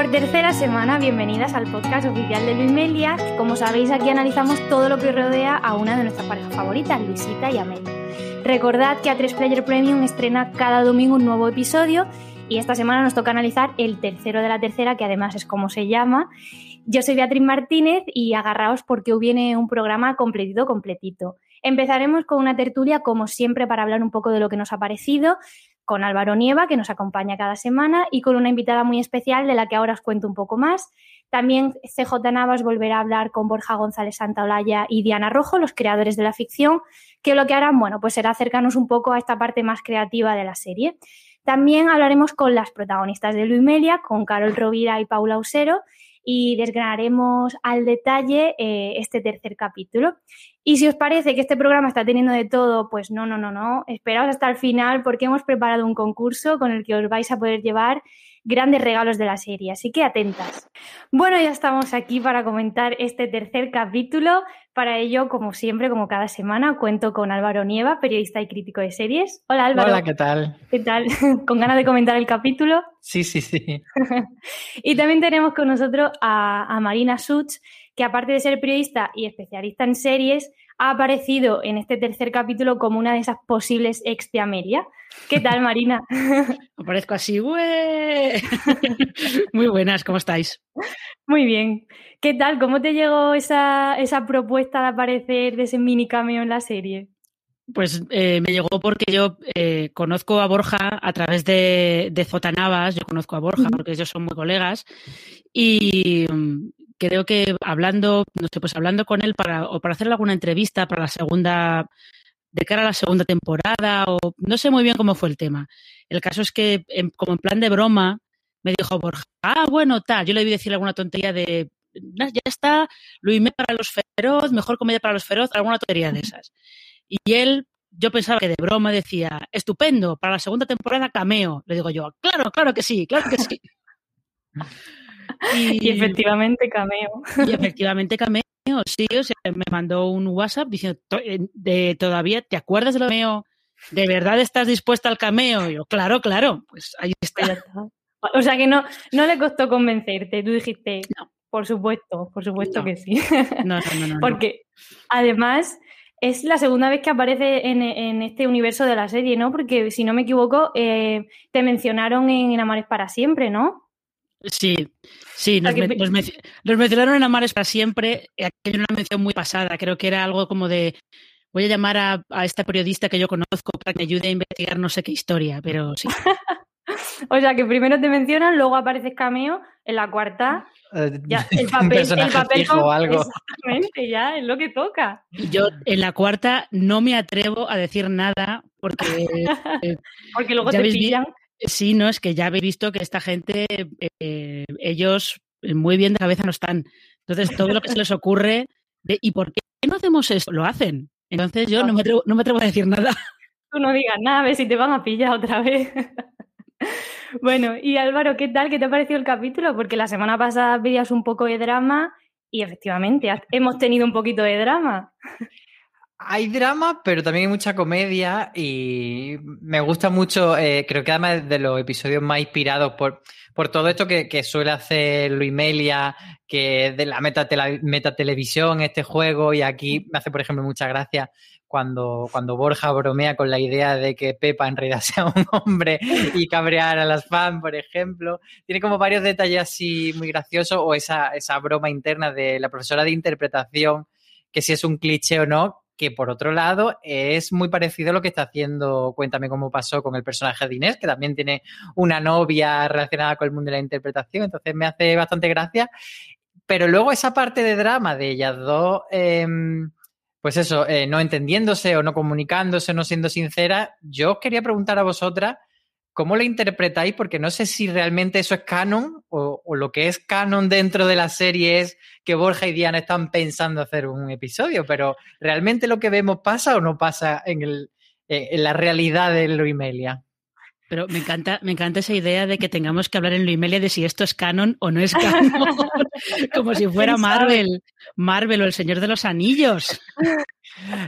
Por tercera semana, bienvenidas al podcast oficial de Luis. Como sabéis, aquí analizamos todo lo que rodea a una de nuestras parejas favoritas, Luisita y Amelia. Recordad que A3 Player Premium estrena cada domingo un nuevo episodio y esta semana nos toca analizar el tercero de la tercera, que además es como se llama. Yo soy Beatriz Martínez y agarraos porque hoy viene un programa completito, completito. Empezaremos con una tertulia, como siempre, para hablar un poco de lo que nos ha parecido, con Álvaro Nieva, que nos acompaña cada semana, y con una invitada muy especial de la que ahora os cuento un poco más. También CJ Navas volverá a hablar con Borja González Santaolalla y Diana Rojo, los creadores de la ficción, que lo que harán, bueno, pues será acercarnos un poco a esta parte más creativa de la serie. También hablaremos con las protagonistas de Luis Melia, con Carol Rovira y Paula Usero, y desgranaremos al detalle eh, este tercer capítulo. Y si os parece que este programa está teniendo de todo, pues no, no, no, no, esperaos hasta el final porque hemos preparado un concurso con el que os vais a poder llevar grandes regalos de la serie, así que atentas. Bueno, ya estamos aquí para comentar este tercer capítulo. Para ello, como siempre, como cada semana, cuento con Álvaro Nieva, periodista y crítico de series. Hola Álvaro. Hola, ¿qué tal? ¿Qué tal? ¿Con ganas de comentar el capítulo? Sí, sí, sí. y también tenemos con nosotros a, a Marina Such, que aparte de ser periodista y especialista en series, ha aparecido en este tercer capítulo como una de esas posibles ex de Amelia. ¿Qué tal, Marina? Aparezco así, ¡güey! Muy buenas, ¿cómo estáis? Muy bien. ¿Qué tal? ¿Cómo te llegó esa, esa propuesta de aparecer de ese mini cameo en la serie? Pues eh, me llegó porque yo eh, conozco a Borja a través de, de Zotanavas, yo conozco a Borja porque ellos son muy colegas y creo que hablando, no sé, pues hablando con él para, o para hacer alguna entrevista para la segunda, de cara a la segunda temporada, o no sé muy bien cómo fue el tema. El caso es que, como en plan de broma, me dijo Borja, ah, bueno, tal, yo le vi decir alguna tontería de, ya está, Luis para los feroz, mejor comedia para los feroz, alguna tontería de esas. Y él, yo pensaba que de broma decía, estupendo, para la segunda temporada cameo. Le digo yo, claro, claro que sí, claro que sí. Y, efectivamente cameo. Y efectivamente cameo, sí, o sea, me mandó un WhatsApp diciendo, eh, de, todavía, ¿te acuerdas del cameo? ¿De verdad estás dispuesta al cameo? Y yo, claro, claro, pues ahí está. O sea que no, no le costó convencerte, tú dijiste, no. por supuesto, por supuesto que sí. No, no, no, Porque además es la segunda vez que aparece en, en, este universo de la serie, ¿no? Porque si no me equivoco, eh, te mencionaron en Amores para siempre, ¿no? Sí, sí, nos, mencionaron en Amares para siempre, aquella una mención muy pasada, creo que era algo como de voy a llamar a, a, esta periodista que yo conozco para que me ayude a investigar no sé qué historia, pero sí. o sea que primero te mencionan, luego apareces cameo, en la cuarta eh, ya, el papel, el papel algo. Exactamente, ya es lo que toca. Yo en la cuarta no me atrevo a decir nada porque. porque luego te pillan. Sí, no, es que ya habéis visto que esta gente, eh, ellos muy bien de cabeza no están. Entonces, todo lo que se les ocurre, de, ¿y por qué no hacemos esto? Lo hacen. Entonces, yo no me atrevo, no me atrevo a decir nada. Tú no digas nada, a ver si te van a pillar otra vez. bueno, y Álvaro, ¿qué tal? ¿Qué te ha parecido el capítulo? Porque la semana pasada pedías un poco de drama y efectivamente hemos tenido un poquito de drama. Hay drama, pero también hay mucha comedia y me gusta mucho, eh, creo que además de los episodios más inspirados por, por todo esto que, suele hacer Luis Melia, que es de la meta, meta televisión, este juego, y aquí me hace, por ejemplo, mucha gracia cuando, cuando Borja bromea con la idea de que Pepa en realidad sea un hombre y cabrear a las fans, por ejemplo. Tiene como varios detalles así muy graciosos, o esa, esa broma interna de la profesora de interpretación, que si es un cliché o no, que por otro lado es muy parecido a lo que está haciendo Cuéntame cómo pasó con el personaje de Inés, que también tiene una novia relacionada con el mundo de la interpretación, entonces me hace bastante gracia. Pero luego esa parte de drama de ellas dos, eh, pues eso, eh, no entendiéndose o no comunicándose, no siendo sincera, yo os quería preguntar a vosotras ¿Cómo lo interpretáis? Porque no sé si realmente eso es canon o, lo que es canon dentro de la serie es que Borja y Diana están pensando hacer un episodio, pero ¿realmente lo que vemos pasa o no pasa en, el, en la realidad de Luimelia? Pero me encanta, me encanta esa idea de que tengamos que hablar en Luimelia de si esto es canon o no es canon. Como si fuera Marvel, Marvel o el Señor de los Anillos.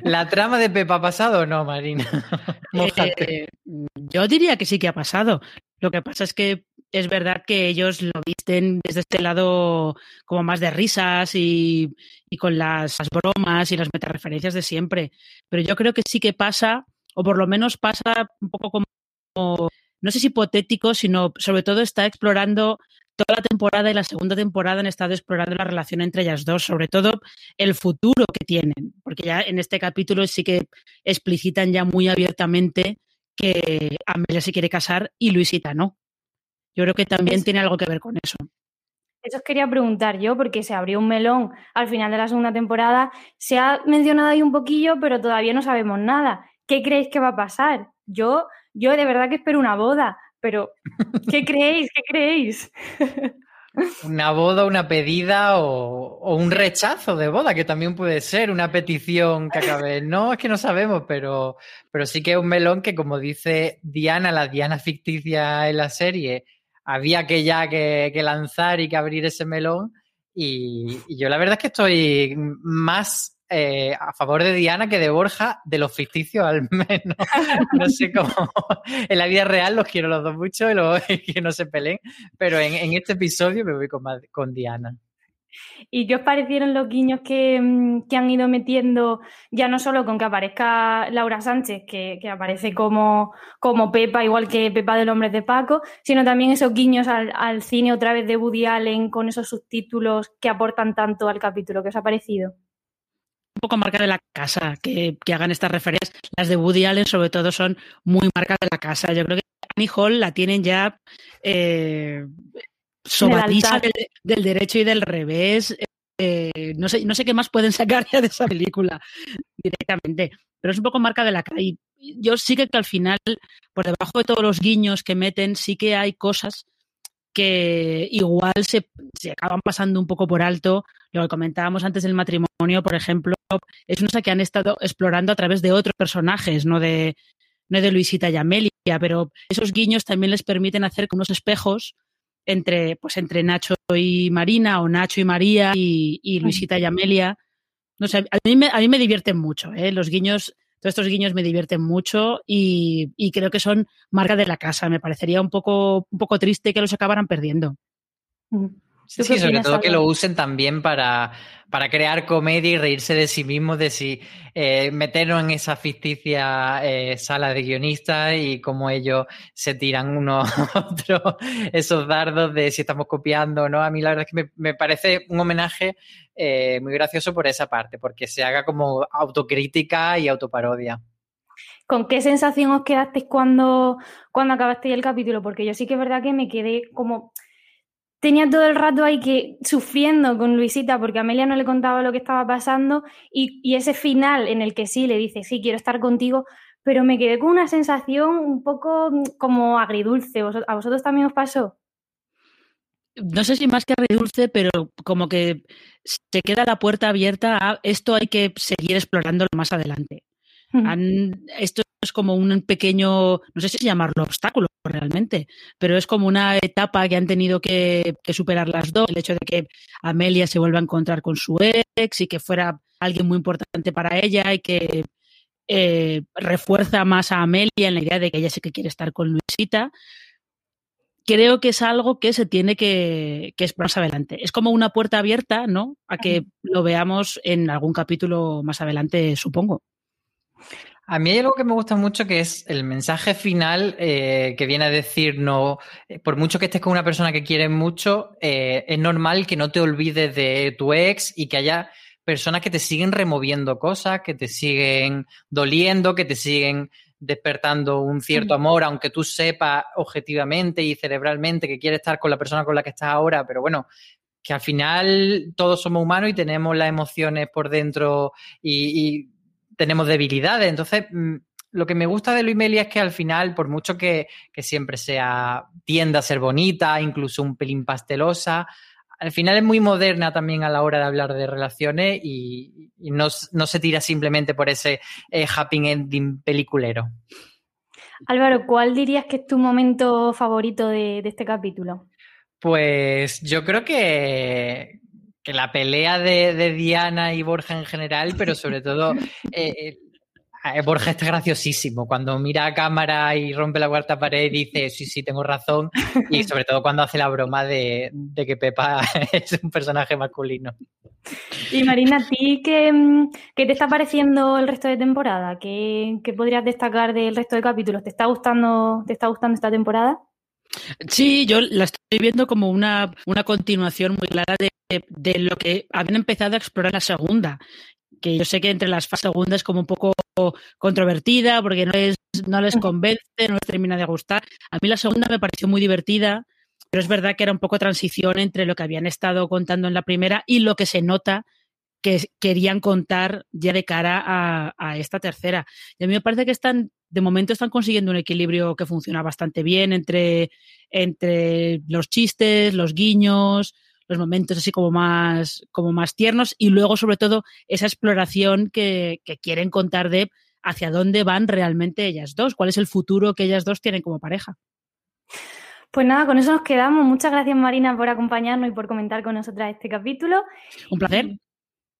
¿La trama de Pepa ha pasado o no, Marina? Eh, yo diría que sí que ha pasado. Lo que pasa es que es verdad que ellos lo visten desde este lado como más de risas y, con las, bromas y las metareferencias de siempre. Pero yo creo que sí que pasa, o por lo menos pasa un poco como, no sé si hipotético, sino sobre todo está explorando toda la temporada y la segunda temporada han estado explorando la relación entre ellas dos, sobre todo el futuro que tienen, porque ya en este capítulo sí que explicitan ya muy abiertamente que Amelia se quiere casar y Luisita no. Yo creo que también tiene algo que ver con eso. Eso os quería preguntar yo, porque se abrió un melón al final de la segunda temporada. Se ha mencionado ahí un poquillo, pero todavía no sabemos nada. ¿Qué creéis que va a pasar? Yo, yo de verdad que espero una boda, pero ¿qué creéis? ¿Qué creéis? Una boda, una pedida o, un rechazo de boda, que también puede ser una petición que acabe. No, es que no sabemos, pero, pero sí que es un melón que, como dice Diana, la Diana ficticia en la serie, había que ya que, lanzar y que abrir ese melón. Y, yo la verdad es que estoy más eh, a favor de Diana que de Borja, de los ficticios al menos. No sé cómo. En la vida real los quiero los dos mucho y, luego, que no se peleen, pero en, este episodio me voy con, Diana. ¿Y qué os parecieron los guiños mm, que, han ido metiendo, ya no solo con que aparezca Laura Sánchez, que, aparece como, como, Pepa, igual que Pepa del Hombre de Paco, sino también esos guiños al, cine otra vez de Woody Allen con esos subtítulos que aportan tanto al capítulo? ¿Qué os ha parecido? Poco marca de la casa que, hagan estas referencias. Las de Woody Allen, sobre todo, son muy marcas de la casa. Yo creo que Annie Hall la tienen ya eh, sobadiza del, derecho y del revés. Eh, no, sé, no sé qué más pueden sacar ya de esa película directamente, pero es un poco marca de la calle. Yo sí que, al final, por debajo de todos los guiños que meten, sí que hay cosas que igual se, se, acaban pasando un poco por alto. Lo que comentábamos antes del matrimonio, por ejemplo, es una cosa que han estado explorando a través de otros personajes, no de, no de Luisita y Amelia, pero esos guiños también les permiten hacer unos espejos entre, pues entre Nacho y Marina o Nacho y María y, Luisita y Amelia. No sé, a mí me, a mí me divierten mucho, ¿eh? Los guiños, todos estos guiños me divierten mucho y, creo que son marca de la casa. Me parecería un poco, un poco triste que los acabaran perdiendo. Sí, sobre todo que lo usen también para, para, crear comedia y reírse de sí mismos, de si eh, meternos en esa ficticia eh, sala de guionistas y cómo ellos se tiran unos otros esos dardos de si estamos copiando o no. A mí la verdad es que me, parece un homenaje eh, muy gracioso por esa parte, porque se haga como autocrítica y autoparodia. ¿Con qué sensación os quedasteis cuando, cuando acabasteis el capítulo? Porque yo sí que es verdad que me quedé como tenía todo el rato ahí que sufriendo con Luisita porque Amelia no le contaba lo que estaba pasando y, ese final en el que sí le dice, sí, quiero estar contigo, pero me quedé con una sensación un poco mm, como agridulce. ¿A vosotros también os pasó? No sé si más que agridulce, pero como que se queda la puerta abierta a esto hay que seguir explorándolo más adelante. Esto es como un pequeño, no sé si llamarlo obstáculo realmente, pero es como una etapa que han tenido que, superar las dos, el hecho de que Amelia se vuelva a encontrar con su ex y que fuera alguien muy importante para ella y que eh, refuerza más a Amelia en la idea de que ella sí que quiere estar con Luisita. Creo que es algo que se tiene que, que explorar más adelante. Es como una puerta abierta, ¿no? A que lo veamos en algún capítulo más adelante, supongo. A mí hay algo que me gusta mucho que es el mensaje final eh, que viene a decir, no, eh, por mucho que estés con una persona que quieres mucho, eh, es normal que no te olvides de tu ex y que haya personas que te siguen removiendo cosas, que te siguen doliendo, que te siguen despertando un cierto amor, aunque tú sepas objetivamente y cerebralmente que quieres estar con la persona con la que estás ahora, pero bueno, que al final todos somos humanos y tenemos las emociones por dentro y tenemos debilidades. Entonces, mm, lo que me gusta de Luimelia es que al final, por mucho que, siempre sea, tienda a ser bonita, incluso un pelín pastelosa, al final es muy moderna también a la hora de hablar de relaciones y, no, se tira simplemente por ese eh, happy ending peliculero. Álvaro, ¿cuál dirías que es tu momento favorito de este capítulo? Pues yo creo que, que la pelea de, Diana y Borja en general, pero sobre todo eh, Borja está graciosísimo. Cuando mira a cámara y rompe la cuarta pared, dice, sí, sí, tengo razón. Y sobre todo cuando hace la broma de, que Pepa es un personaje masculino. Y Marina, ¿a ti qué, te está pareciendo el resto de temporada? ¿Qué, podrías destacar del resto de capítulos? ¿Te está gustando, te está gustando esta temporada? Sí, yo la estoy viendo como una, una continuación muy clara de, de, lo que habían empezado a explorar la segunda que yo sé que entre las fases segundas es como un poco controvertida porque no les, no les convence, no les termina de gustar. A mí la segunda me pareció muy divertida, pero es verdad que era un poco transición entre lo que habían estado contando en la primera y lo que se nota que querían contar ya de cara a, esta tercera. Y a mí me parece que están, de momento están consiguiendo un equilibrio que funciona bastante bien entre, entre los chistes, los guiños, los momentos así como más, como más tiernos y luego sobre todo esa exploración que, quieren contar de hacia dónde van realmente ellas dos, cuál es el futuro que ellas dos tienen como pareja. Pues nada, con eso nos quedamos. Muchas gracias Marina por acompañarnos y por comentar con nosotras este capítulo. Un placer.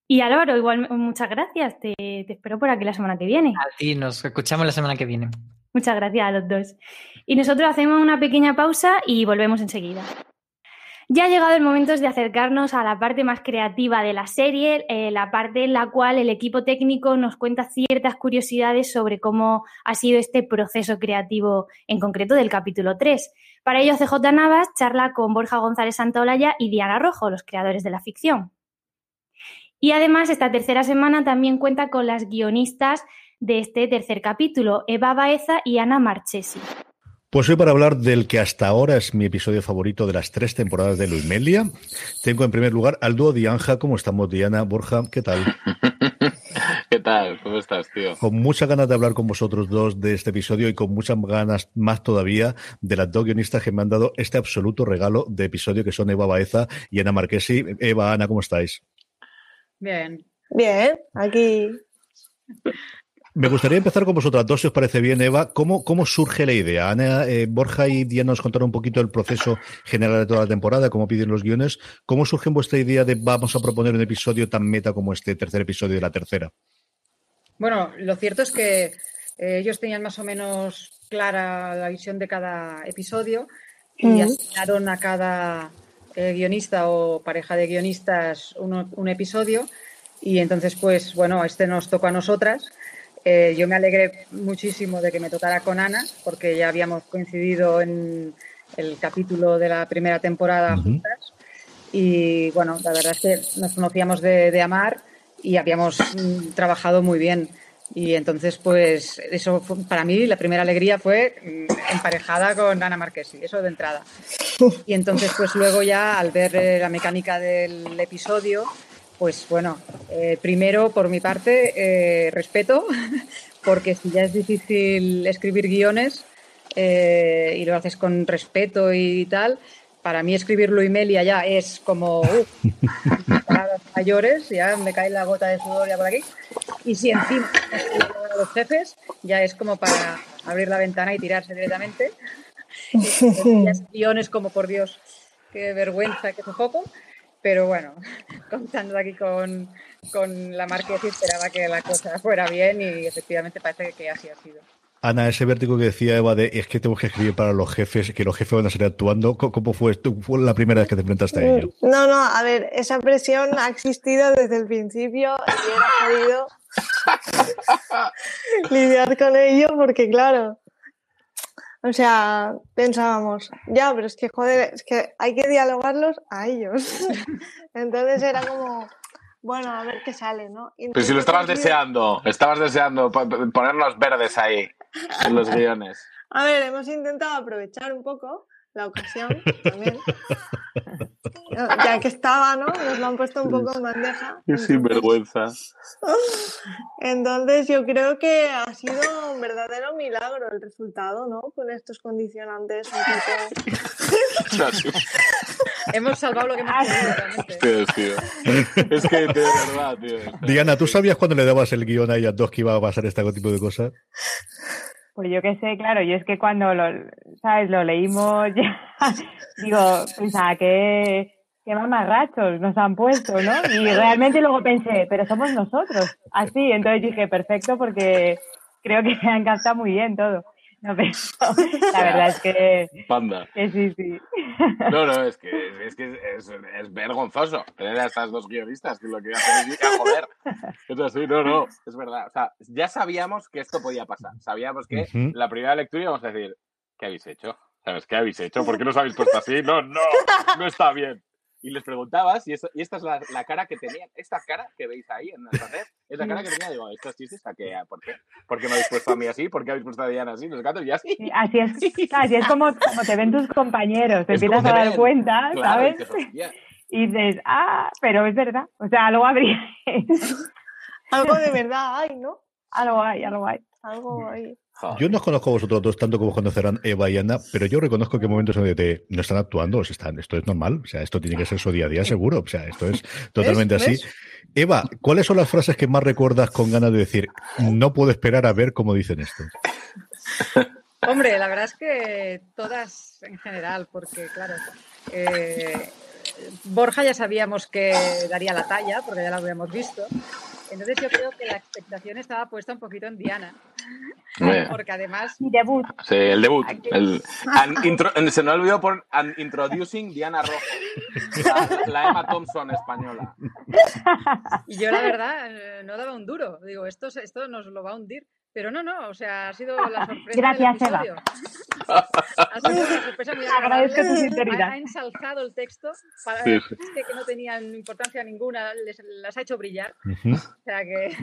Y Álvaro, igual muchas gracias. Te, te espero por aquí la semana que viene. A ti, nos escuchamos la semana que viene. Muchas gracias a los dos. Y nosotros hacemos una pequeña pausa y volvemos enseguida. Ya ha llegado el momento de acercarnos a la parte más creativa de la serie, eh, la parte en la cual el equipo técnico nos cuenta ciertas curiosidades sobre cómo ha sido este proceso creativo en concreto del capítulo 3. Para ello, CJ Navas charla con Borja González Santaolalla y Diana Rojo, los creadores de la ficción. Y además, esta tercera semana también cuenta con las guionistas de este tercer capítulo, Eva Baeza y Ana Marchesi. Pues hoy para hablar del que hasta ahora es mi episodio favorito de las tres temporadas de Luis Melia, tengo en primer lugar al dúo Dianja. ¿Cómo estamos, Diana? Borja, ¿qué tal? ¿Qué tal? ¿Cómo estás, tío? Con muchas ganas de hablar con vosotros dos de este episodio y con muchas ganas más todavía de las dos guionistas que me han dado este absoluto regalo de episodio que son Eva Baeza y Ana Marquesi. Eva, Ana, ¿cómo estáis? Bien. Bien, aquí me gustaría empezar con vosotras dos, si os parece bien, Eva. ¿Cómo, cómo surge la idea? Ana, eh, Borja y Diana nos contaron un poquito el proceso general de toda la temporada, cómo piden los guiones. ¿Cómo surge vuestra idea de vamos a proponer un episodio tan meta como este tercer episodio de la tercera? Bueno, lo cierto es que eh, ellos tenían más o menos clara la visión de cada episodio y asignaron a cada eh, guionista o pareja de guionistas un episodio. Y entonces, pues bueno, este nos tocó a nosotras eh, yo me alegré muchísimo de que me tocara con Ana, porque ya habíamos coincidido en el capítulo de la primera temporada juntas. Y bueno, la verdad es que nos conocíamos de, amar y habíamos mm, trabajado muy bien. Y entonces, pues, eso para mí la primera alegría fue mm, emparejada con Ana Marquesi, eso de entrada. Y entonces, pues luego ya al ver eh, la mecánica del episodio, pues bueno, eh, primero por mi parte, eh, respeto, porque si ya es difícil escribir guiones eh, y lo haces con respeto y tal, para mí escribirlo y Melia ya es como uh, palabras mayores, ya me cae la gota de sudor ya por aquí. Y si encima a los jefes, ya es como para abrir la ventana y tirarse directamente. Y ya guiones como por Dios, qué vergüenza, qué sofoco. Pero bueno, contando aquí con, la marquesa esperaba que la cosa fuera bien y efectivamente parece que así ha sido. Ana, ese vértigo que decía Eva de es que tengo que escribir para los jefes, que los jefes van a seguir actuando, ¿cómo fue? ¿Fue la primera vez que te enfrentaste a ello? No, no, a ver, esa presión ha existido desde el principio y era podido lidiar con ello porque, claro, o sea, pensábamos, ya, pero es que, joder, es que hay que dialogarlos a ellos. Entonces era como, bueno, a ver qué sale, ¿no? pero si lo estabas deseando, estabas deseando ponernos verdes ahí, en los guiones. A ver, hemos intentado aprovechar un poco la ocasión también. ya que estaba, ¿no? Nos lo han puesto un poco en bandeja. Qué sinvergüenza. Entonces yo creo que ha sido un verdadero milagro el resultado, ¿no? Con estos condicionantes un poco... hemos salvado lo que hemos podido, tío. Es que de verdad, tío. Diana, ¿tú sabías cuando le dabas el guion a ellas dos que iba a pasar este tipo de cosas? Pues yo qué sé, claro, yo es que cuando lo, ¿sabes? Lo leímos, ya, digo, pensaba que, qué mamarrachos nos han puesto, ¿no? Y realmente luego pensé, pero somos nosotros, así. Entonces dije, perfecto, porque creo que me ha encantado muy bien todo. No, pero la verdad es que, Panda. que sí, sí. No, no, es que, es, que es, es vergonzoso tener a estas dos guionistas que lo que hacen es a joder. Es así, no, no, es verdad. O sea, ya sabíamos que esto podía pasar. Sabíamos que la primera lectura íbamos a decir, ¿qué habéis hecho? ¿Sabes qué habéis hecho? ¿Por qué nos habéis puesto así? No, no, no está bien. Y les preguntabas, y, eso- y esta es la, la cara que tenían, esta cara que veis ahí en el papel, es la cara que tenía, digo, estos chistes, ¿a qué? ¿Por qué? ¿Por qué me habéis puesto a mí así? ¿Por qué habéis puesto a Diana así? Los gatos y así. Sí, Así es, así es como, como te ven tus compañeros, te Es empiezas a dar ven. cuenta, Claro, ¿sabes? y dices, "Hostia". Y dices, ah, pero es verdad. O sea, algo habría. Algo de verdad hay, ¿no? algo hay, algo hay. Algo hay. Joder. Yo no os conozco a vosotros dos tanto como conocerán Eva y Ana, pero yo reconozco que momentos en donde no están actuando, o sea, están, esto es normal, o sea, esto tiene que ser su día a día seguro, o sea, esto es totalmente así. ¿Ves? Eva, ¿cuáles son las frases que más recuerdas con ganas de decir, no puedo esperar a ver cómo dicen esto? Hombre, la verdad es que todas en general, porque claro, eh, Borja ya sabíamos que daría la talla, porque ya la habíamos visto. Entonces yo creo que la expectación estaba puesta un poquito en Diana, Bien. porque además Mi debut. Sí, el debut. El, intro- se me olvidó por Introducing Diana Rojo. La, la Emma Thompson española. Y yo, la verdad, eh, no daba un duro. Digo, esto, esto nos lo va a hundir. Pero no, no, o sea, ha sido la sorpresa. Gracias, del Eva. episodio. Ha sido una sorpresa muy. Agradezco tu sinceridad. Ha, ha ensalzado el texto para Sí, que, que no tenían importancia ninguna, les, las ha hecho brillar. Ujú. O sea que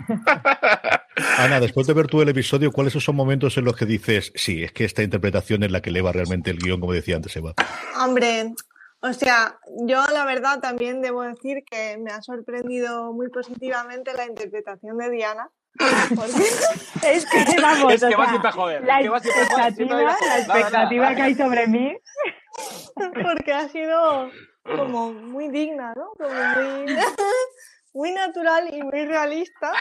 Ana, después de ver tú el episodio, ¿cuáles son momentos en los que dices, sí, es que esta interpretación es la que eleva realmente el guion, como decía antes Eva? Hombre, o sea, yo la verdad también debo decir que me ha sorprendido muy positivamente la interpretación de Diana. Es que vamos, Es que va siempre a joder. La expectativa, la expectativa que hay sobre mí. porque ha sido como muy digna, ¿no? Como muy, muy natural y muy realista.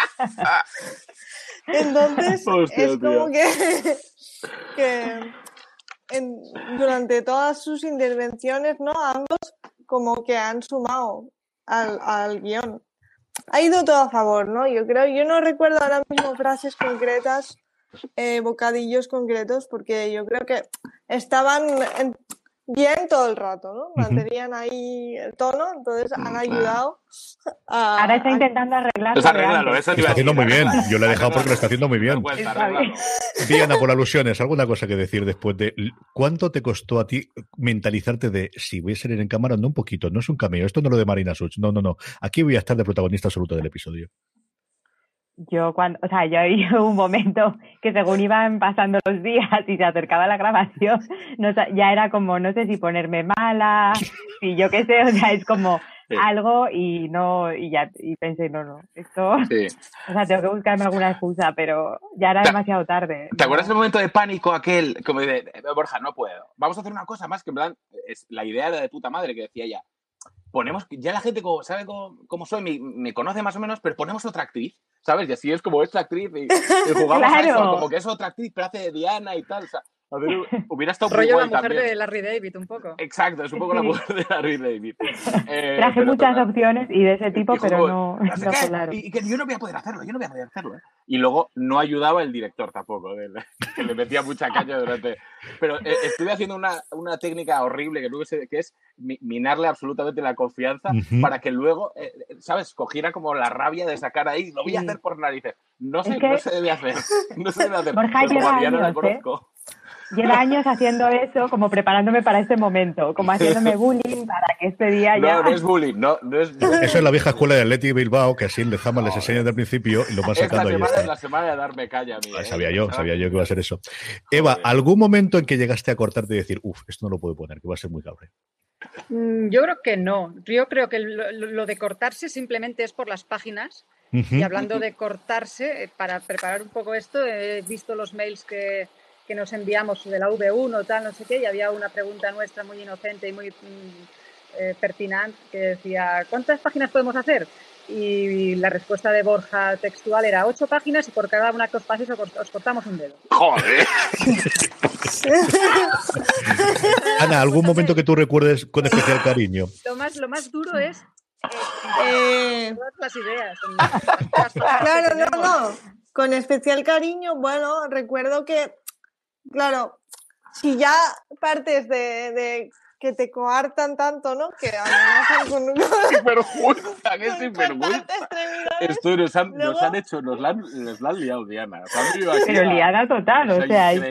Entonces, Hostia, es como tío. que, que en- durante todas sus intervenciones, ¿no? Ambos como que han sumado al, al guion. Ha ido todo a favor, ¿no? Yo creo, yo no recuerdo ahora mismo frases concretas, eh, bocadillos concretos, porque yo creo que estaban en- bien todo el rato, ¿no? Mantenían ahí el tono, entonces han ayudado a... Ahora está intentando arreglarlo. Pues arréglalo, de eso Está haciendo muy bien. Yo la he dejado porque lo está haciendo muy bien. Diana, por alusiones, ¿alguna cosa que decir después de cuánto te costó a ti mentalizarte de si voy a salir en cámara? No un poquito, no es un cameo, esto no es lo de Marina Such, no, no, no. Aquí voy a estar de protagonista absoluto del episodio. Yo cuando, o sea, yo hay un momento que según iban pasando los días y se acercaba la grabación, no, sa- ya era como, no sé si ponerme mala, y yo qué sé, o sea, es como Sí. algo y no, y ya, y pensé, no, no, esto, Sí. o sea, tengo que buscarme alguna excusa, pero ya era demasiado tarde. ¿Te acuerdas del momento de pánico aquel? Como de, "Eh, Borja, no puedo. Vamos a hacer una cosa más que en plan, es, la idea era de puta madre que decía ella. Ponemos, ya la gente como, sabe cómo, cómo soy, me, me conoce más o menos, pero ponemos otra actriz, ¿sabes? Y así es como esta actriz y, y jugamos a eso, Claro. como que es otra actriz, pero hace de Diana y tal. O sea, ver, hubiera estado muy rollo la mujer también. de Larry David un poco. Exacto, es un poco la Sí. mujer de Larry David. Eh, Traje muchas total. opciones y de ese tipo, Y pero como, no, no sé no qué, colaron. y que yo no voy a poder hacerlo, yo no voy a poder hacerlo. ¿eh? Y luego no ayudaba el director tampoco, del- que le metía mucha caña durante... Pero eh, estuve haciendo una, una técnica horrible que, luego se- que es mi- minarle absolutamente la confianza Ujú. para que luego, eh, ¿sabes? Cogiera como la rabia de sacar ahí, lo voy a hacer por narices. No, se, Es que- no se debe hacer, no se debe hacer. Borja Pero como lleva la años, ¿eh? conozco. Lleva años haciendo eso, como preparándome para este momento, como haciéndome bullying para que este día ya... No, no es bullying, no, no es bullying. Eso es la vieja escuela de Atleti Bilbao, que así en Lezama les enseñan desde el principio y lo van Esta sacando ahí semana está. es la semana de darme caña a mí. Ah, ¿eh? Sabía yo, sabía yo que iba a ser eso. Eva. ¿algún momento en que llegaste a cortarte y decir, uff, esto no lo puedo poner, que va a ser muy cabre? Mm, Yo creo que no. Yo creo que lo, lo de cortarse simplemente es por las páginas. Y hablando de cortarse, eh, para preparar un poco esto, he visto los mails que, que nos enviamos de la V1, tal, no sé qué, y había una pregunta nuestra muy inocente y muy mm, eh, pertinente que decía, ¿cuántas páginas podemos hacer? y la respuesta de Borja textual era ocho páginas y por cada una que os paséis os os cortamos un dedo. Joder. Ana, ¿algún momento que tú recuerdes con especial cariño? Lo más, lo más duro es Eh, todas las ideas. Claro, no, no. Con especial cariño, bueno, recuerdo que, claro, si ya partes de, de que te coartan tanto, ¿no? Que amenazan con, con Sinvergüenza, qué sinvergüenza. Esto nos han, nos Luego- han hecho, nos la han, nos la han liado, Diana. Pero a- liada total, o sea, esto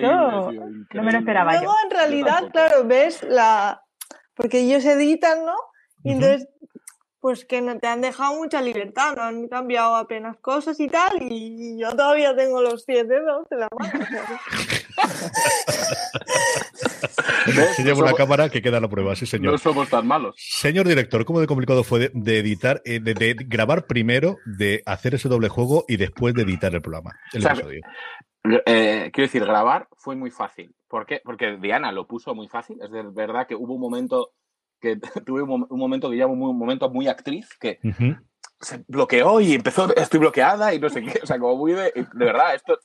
tío, no me lo esperaba yo. Luego, en realidad, claro, ves la. Porque ellos editan, ¿no? Y entonces, pues que no te han dejado mucha libertad, no han cambiado apenas cosas y tal, y yo todavía tengo los pies dedos de la mano. Se lleva una cámara que queda la prueba, sí, señor. No somos tan malos. Señor director, ¿cómo de complicado fue de, de editar, eh, de, de grabar primero, de hacer ese doble juego y después de editar el programa, el O sea, episodio? Eh, quiero decir, grabar fue muy fácil. ¿Por qué? Porque Diana lo puso muy fácil. Es de verdad que hubo un momento que tuve un, mom- un momento que llamo muy- un momento muy actriz que se bloqueó y empezó, estoy bloqueada y no sé qué. O sea, como muy de. De verdad, esto.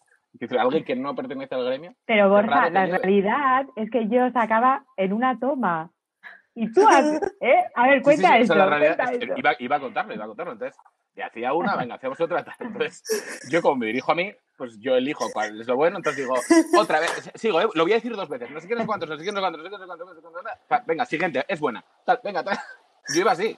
Alguien que no pertenece al gremio. Pero Borja, la realidad es que yo sacaba en una toma. Y tú, has- ¿eh? A ver, Sí, sí, cuenta sí, esa esto. es la realidad. cuenta Es- esto. Iba, iba a contarlo, iba a contarlo. Entonces, le hacía una, venga, hacemos otra. tal. Entonces, yo como me dirijo a mí, pues yo elijo cuál es lo bueno. Entonces digo, otra vez, sigo, ¿eh? lo voy a decir dos veces. No sé sé cuántos, no sé sé cuántos, no sé sé cuántos, no sé cuántos. Venga, siguiente, es buena. Tal, venga, tal. Yo iba así.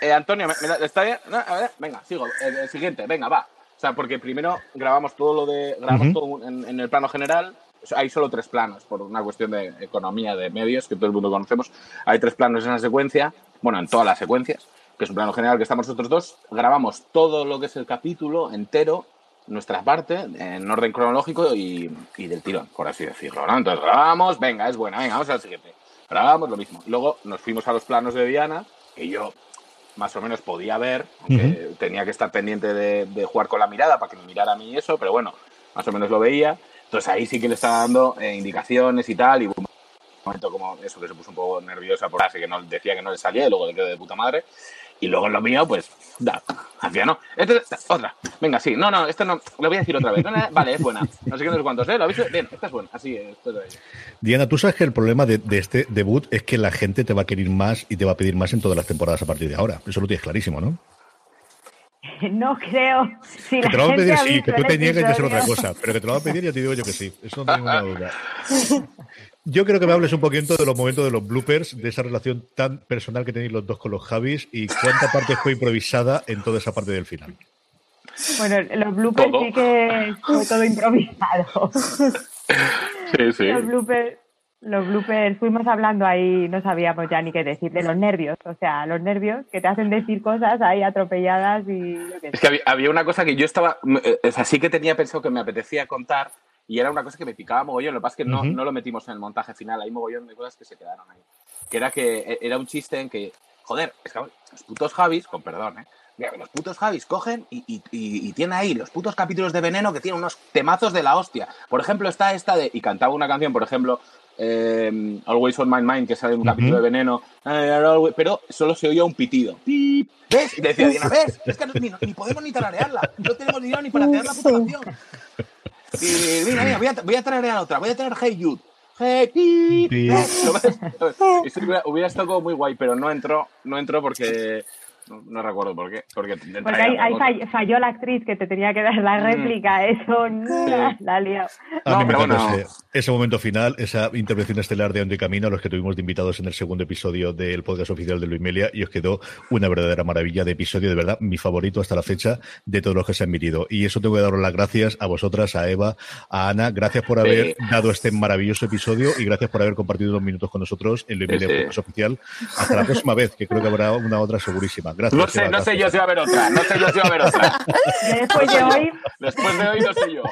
Eh, Antonio, ¿me, me ¿está bien? No, a ver, venga, sigo. Eh, siguiente, venga, va. Sea, porque primero grabamos todo lo de. Grabamos todo en, en el plano general. O sea, hay solo tres planos, por una cuestión de economía de medios que todo el mundo conocemos. Hay tres planos en la secuencia, bueno, en todas las secuencias, que es un plano general que estamos nosotros dos. Grabamos todo lo que es el capítulo entero, nuestra parte, en orden cronológico y, y del tirón, por así decirlo. ¿no? Entonces grabamos, venga, es buena, venga, vamos al siguiente. Grabamos lo mismo. Luego nos fuimos a los planos de Diana, que yo más o menos podía ver, aunque tenía que estar pendiente de, de jugar con la mirada para que me mirara a mí y eso, pero bueno, más o menos lo veía. Entonces ahí sí que le estaba dando eh, indicaciones y tal, y un momento como eso que se puso un poco nerviosa por así que no decía que no le salía y luego le quedó de puta madre. Y luego en lo mío, pues, da, hacía, ¿no? Este, otra, venga, sí, no, no, esto no, lo voy a decir otra vez. Vale, es buena. No sé qué, no sé cuántos, ¿eh? ¿Lo habéis Bien, esta es buena, así es. ahí. Diana, tú sabes que el problema de, de este debut es que la gente te va a querer más y te va a pedir más en todas las temporadas a partir de ahora. Eso lo tienes clarísimo, ¿no? No creo. Si Que te lo van a pedir sí, que tú te niegues ya ser otra cosa, pero que te lo va a pedir ya te digo yo que sí, eso no tengo ninguna duda. Yo quiero que me hables un poquito de los momentos de los bloopers, de esa relación tan personal que tenéis los dos con los Javis y cuánta parte fue improvisada en toda esa parte del final. Bueno, los bloopers Todo. sí que fue todo improvisado. Sí, sí. Los bloopers, los bloopers, fuimos hablando ahí, no sabíamos ya ni qué decir, de los nervios. O sea, los nervios que te hacen decir cosas ahí atropelladas y Es que había, había una cosa que yo estaba, eh, o sea, sí que tenía pensado que me apetecía contar y era una cosa que me picaba mogollón, lo que pasa es que no, no lo metimos en el montaje final, hay mogollón de cosas que se quedaron ahí. Que era que eh, era un chiste en que, joder, es que los putos Javis, con perdón, ¿eh? Mira, Los putos Javis cogen y, y, y, y tienen ahí los putos capítulos de veneno que tienen unos temazos de la hostia. Por ejemplo, está esta de. Y cantaba una canción, por ejemplo, eh, Always on My Mind, que sale en un capítulo de veneno, eh, pero solo se oía un pitido. Pip, ¿Ves? Y decía Diana, ¿ves? Es que no- ni, ni podemos ni tararearla. No tenemos dinero ni para hacer la puta canción. Y mira, mira, voy a, voy a tararear otra. Voy a traer Hey Jude. Hey, pip, hubiera, hubiera estado como muy guay, pero no entró, no entró porque no, no recuerdo por qué. Porque, Porque ahí, ahí fall- falló la actriz que te tenía que dar la Mm. réplica, eso no, la ha liado. A No, mí me bueno. ese, ese momento final, esa intervención estelar de Ando y Camino, a los que tuvimos de invitados en el segundo episodio del podcast oficial de Luis Melia, y os quedó una verdadera maravilla de episodio, de verdad, mi favorito hasta la fecha de todos los que se han emitido. Y eso tengo que daros las gracias a vosotras, a Eva, a Ana, gracias por haber Sí. dado este maravilloso episodio y gracias por haber compartido dos minutos con nosotros en Luis Sí, Melia sí. Podcast Oficial. Hasta la próxima vez, que creo que habrá una otra segurísima. Gracias. No sé, Eva, no sé yo si va a haber otra. No sé yo si va a haber otra. Después de hoy, Después de hoy no sé yo.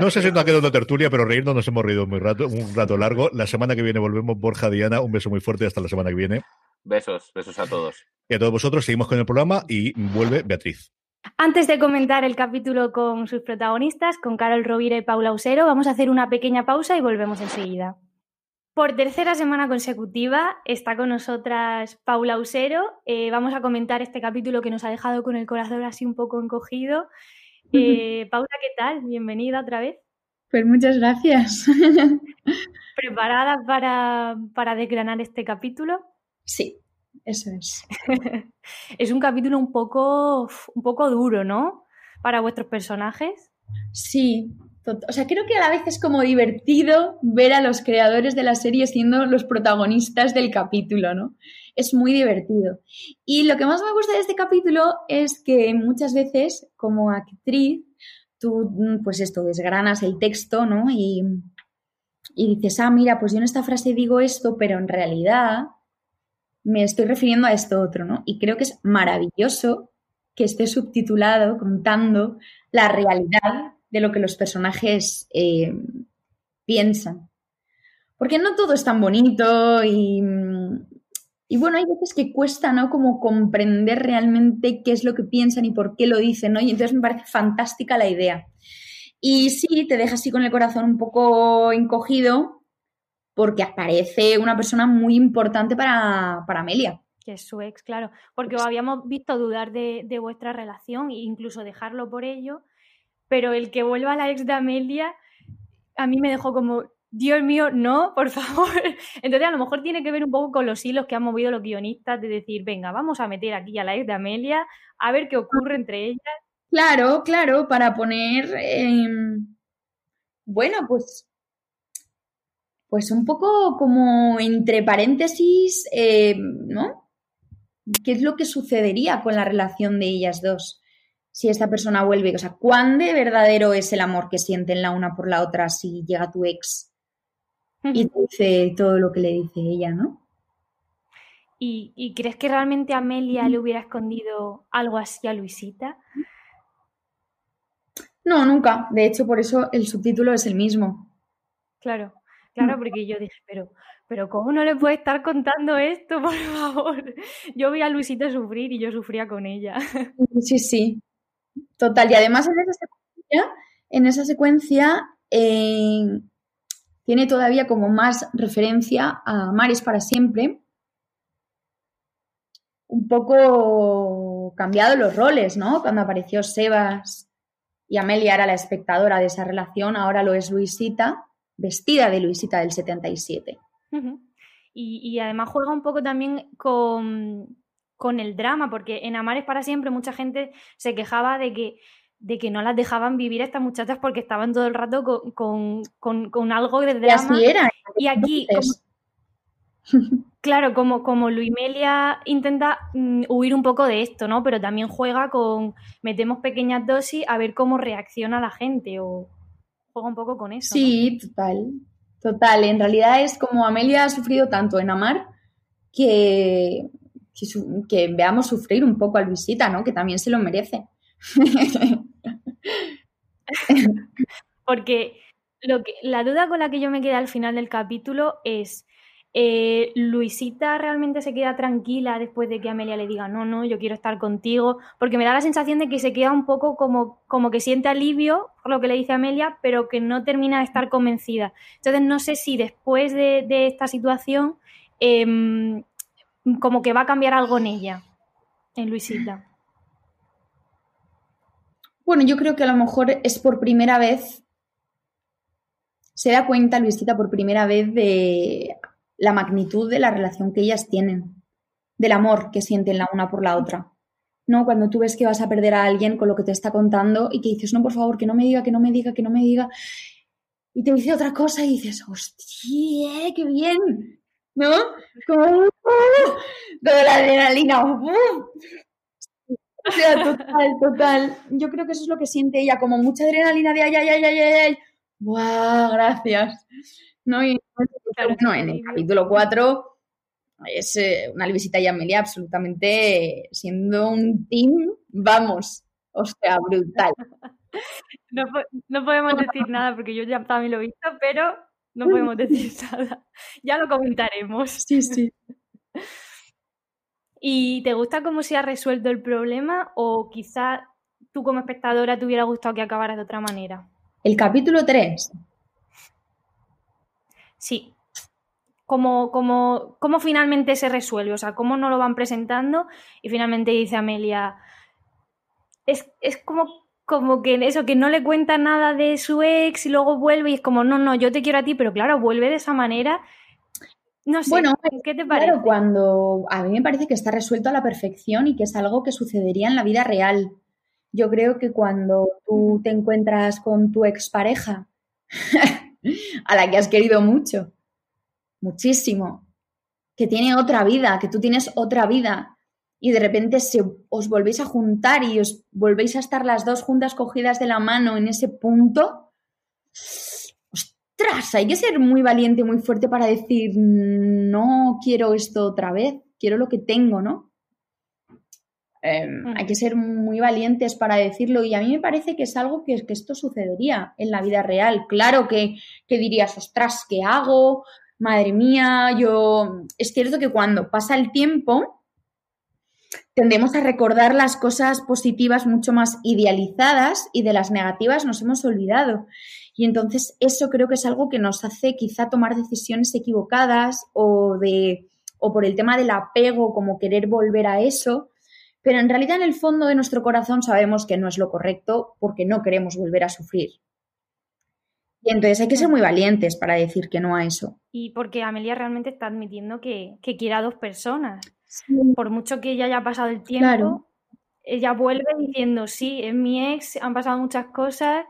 No sé si nos ha quedado una tertulia, pero reírnos nos hemos reído muy rato, un rato largo. La semana que viene volvemos, Borja, Diana, un beso muy fuerte hasta la semana que viene. Besos, besos a todos. Y a todos vosotros seguimos con el programa y vuelve Beatriz. Antes de comentar el capítulo con sus protagonistas, con Carol Rovira y Paula Usero, vamos a hacer una pequeña pausa y volvemos enseguida. Por tercera semana consecutiva está con nosotras Paula Usero. Eh, vamos a comentar este capítulo que nos ha dejado con el corazón así un poco encogido. Eh, Paula, ¿qué tal? Bienvenida otra vez. Pues muchas gracias. ¿Preparada para, para desgranar este capítulo? Sí, eso es. es un capítulo un poco, un poco duro, ¿no? Para vuestros personajes. Sí, o sea, creo que a la vez es como divertido ver a los creadores de la serie siendo los protagonistas del capítulo, ¿no? Es muy divertido. Y lo que más me gusta de este capítulo es que muchas veces, como actriz, tú, pues esto, desgranas el texto, ¿no? Y, y dices, ah, mira, pues yo en esta frase digo esto, pero en realidad me estoy refiriendo a esto otro, ¿no? Y creo que es maravilloso que esté subtitulado contando la realidad de lo que los personajes eh, piensan. Porque no todo es tan bonito y, y, bueno, hay veces que cuesta, ¿no? Como comprender realmente qué es lo que piensan y por qué lo dicen, ¿no? Y entonces me parece fantástica la idea. Y sí, te deja así con el corazón un poco encogido porque aparece una persona muy importante para, para Amelia. Que es su ex, claro. Porque os habíamos visto dudar de, de vuestra relación e incluso dejarlo por ello pero el que vuelva a la ex de Amelia a mí me dejó como, Dios mío, no, por favor. Entonces a lo mejor tiene que ver un poco con los hilos que han movido los guionistas de decir, venga, vamos a meter aquí a la ex de Amelia a ver qué ocurre entre ellas. Claro, claro, para poner, bueno, pues, pues un poco como entre paréntesis, em, ¿no? ¿Qué es lo que sucedería con la relación de ellas dos? Si esta persona vuelve, o sea, ¿cuán de verdadero es el amor que sienten la una por la otra si llega tu ex y te dice todo lo que le dice ella, ¿no? ¿Y, crees que realmente Amelia le hubiera escondido algo así a Luisita? No, nunca. De hecho, por eso el subtítulo es el mismo. Claro, claro, porque yo dije, pero, pero ¿cómo no le puede estar contando esto, por favor? Yo vi a Luisita sufrir y yo sufría con ella. Sí, sí. Total, y además en esa secuencia, eh, tiene todavía como más referencia a Mares para siempre. Un poco cambiado los roles, ¿no? Cuando apareció Sebas y Amelia era la espectadora de esa relación, ahora lo es Luisita, vestida de Luisita del 77. y, y además juega un poco también con, con el drama, porque en Amares para siempre mucha gente se quejaba de que, de que no las dejaban vivir a estas muchachas porque estaban todo el rato con, con, algo de drama. Y, era, y aquí, claro, como, como Luimelia intenta mm, huir un poco de esto, ¿no? Pero también juega con, metemos pequeñas dosis a ver cómo reacciona la gente o juega un poco con eso. Sí, total, total. En realidad es como Amelia ha sufrido tanto en Amar que que, veamos sufrir un poco a Luisita, ¿no? Que también se lo merece. Porque lo la duda con la que yo me quedé al final del capítulo es, eh, ¿Luisita realmente se queda tranquila después de que Amelia le diga, no, no, yo quiero estar contigo? Porque me da la sensación de que se queda un poco como, como que siente alivio por lo que le dice Amelia, pero que no termina de estar convencida. Entonces no sé si después de, esta situación em, como que va a cambiar algo en ella, en Luisita. Bueno, yo creo que a lo mejor es por primera vez, se da cuenta Luisita por primera vez de la magnitud de la relación que ellas tienen, del amor que sienten la una por la otra. ¿No? Cuando tú ves que vas a perder a alguien con lo que te está contando y que dices, no, por favor, que no me diga, que no me diga, que no me diga. Y te dice otra cosa y dices, hostia, qué bien. ¿no? Como toda la adrenalina. O sea, total, total. Yo creo que eso es lo que siente ella, como mucha adrenalina de ay, ay, ay, ay, ay. ¡Buah! Gracias. ¿No? Y no, en el capítulo 4 es eh, una visita y Amelia absolutamente siendo un team, vamos, o sea, brutal. No, no podemos decir nada porque yo ya también lo he visto, pero no podemos decir nada. Ya lo comentaremos. Sí, sí. ¿Y te gusta cómo se ha resuelto el problema o quizá tú como espectadora te hubiera gustado que acabara de otra manera? El capítulo 3. Sí. cómo, cómo, cómo finalmente se resuelve, o sea, cómo no lo van presentando y finalmente dice Amelia, es, es como como que eso, que no le cuenta nada de su ex y luego vuelve y es como, no, no, yo te quiero a ti, pero claro, vuelve de esa manera. No sé, Bueno, ¿qué te parece? Claro, cuando a mí me parece que está resuelto a la perfección y que es algo que sucedería en la vida real. Yo creo que cuando tú te encuentras con tu expareja, a la que has querido mucho, muchísimo, que tiene otra vida, que tú tienes otra vida, y de repente se, os volvéis a juntar y os volvéis a estar las dos juntas cogidas de la mano en ese punto, ostras, hay que ser muy valiente, muy fuerte para decir, no quiero esto otra vez, quiero lo que tengo, ¿no? Eh, hay que ser muy valientes para decirlo y a mí me parece que es algo que, que esto sucedería en la vida real. Claro que, que dirías, ostras, ¿qué hago? Madre mía, yo... Es cierto que cuando pasa el tiempo, tendemos a recordar las cosas positivas mucho más idealizadas y de las negativas nos hemos olvidado. Y entonces eso creo que es algo que nos hace quizá tomar decisiones equivocadas o de o por el tema del apego, como querer volver a eso, pero en realidad en el fondo de nuestro corazón sabemos que no es lo correcto porque no queremos volver a sufrir. Y entonces hay que ser muy valientes para decir que no a eso. Y porque Amelia realmente está admitiendo que, que quiere a dos personas. Por mucho que ella haya pasado el tiempo, Claro. ella vuelve diciendo, sí, es mi ex, han pasado muchas cosas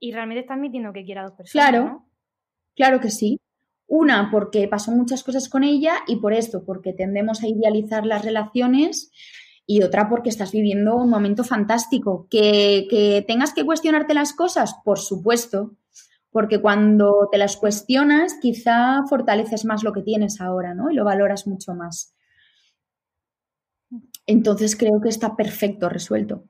y realmente está admitiendo que quiere a dos personas. Claro, ¿no? claro que sí. Una, porque pasó muchas cosas con ella y por esto, porque tendemos a idealizar las relaciones y otra porque estás viviendo un momento fantástico. ¿Que, que tengas que cuestionarte las cosas? Por supuesto, porque cuando te las cuestionas quizá fortaleces más lo que tienes ahora, ¿no? Y lo valoras mucho más. Entonces creo que está perfecto resuelto.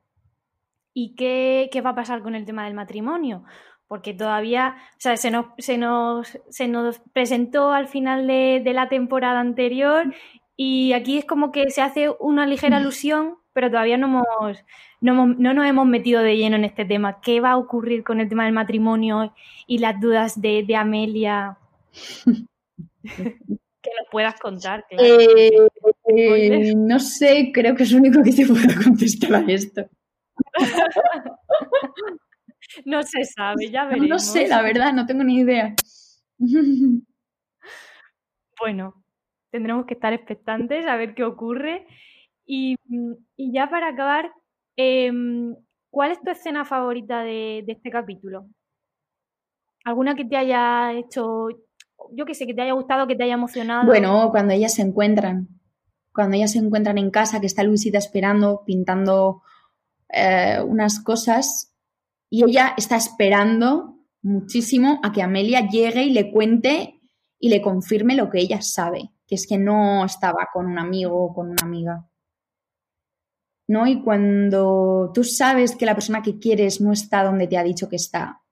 ¿Y qué, qué va a pasar con el tema del matrimonio? Porque todavía, o sea, se nos, se nos, se nos presentó al final de, de la temporada anterior y aquí es como que se hace una ligera alusión, pero todavía no, hemos, no, hemos- no nos hemos metido de lleno en este tema. ¿Qué va a ocurrir con el tema del matrimonio y las dudas de, de Amelia? que nos puedas contar, claro. Eh, eh, no sé, creo que es lo único que te puedo contestar a esto. No se sabe, ya veremos. no sé, la verdad, no tengo ni idea. Bueno, tendremos que estar expectantes a ver qué ocurre. Y, y ya para acabar, em, ¿cuál es tu escena favorita de, de este capítulo? ¿Alguna que te haya hecho, yo que sé, que te haya gustado, que te haya emocionado? Bueno, cuando ellas se encuentran, cuando ellas se encuentran en casa, que está Luisita esperando, pintando eh, unas cosas, y ella está esperando muchísimo a que Amelia llegue y le cuente y le confirme lo que ella sabe, que es que no estaba con un amigo o con una amiga. ¿No? Y cuando tú sabes que la persona que quieres no está donde te ha dicho que está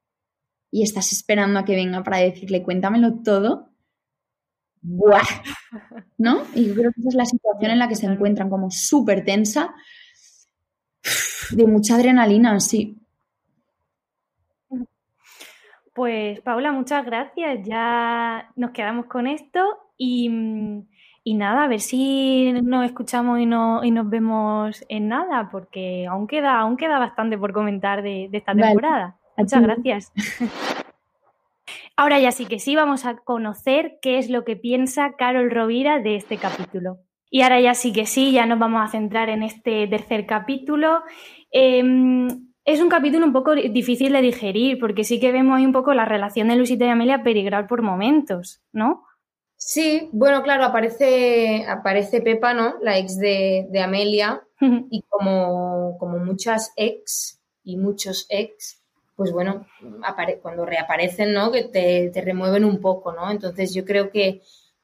y estás esperando a que venga para decirle cuéntamelo todo, ¡buah! ¿No? Y yo creo que esa es la situación en la que se encuentran, como súper tensa, de mucha adrenalina, sí. Pues Paula, muchas gracias. Ya nos quedamos con esto y, y nada, a ver si nos escuchamos y, no, y nos vemos en nada, porque aún queda, aún queda bastante por comentar de, de esta temporada. Muchas gracias. Ahora ya sí que sí, vamos a conocer qué es lo que piensa Carol Rovira de este capítulo. Y ahora ya sí que sí, ya nos vamos a centrar en este tercer capítulo. Eh, es un capítulo un poco difícil de digerir, porque sí que vemos ahí un poco la relación de Luisita y Amelia peligrar por momentos, ¿no? Sí, bueno, claro, aparece, aparece Pepa, ¿no? La ex de, de Amelia, y como, como muchas ex y muchos ex, pues bueno, apare- cuando reaparecen, ¿no? Que te, te remueven un poco, ¿no? Entonces yo creo que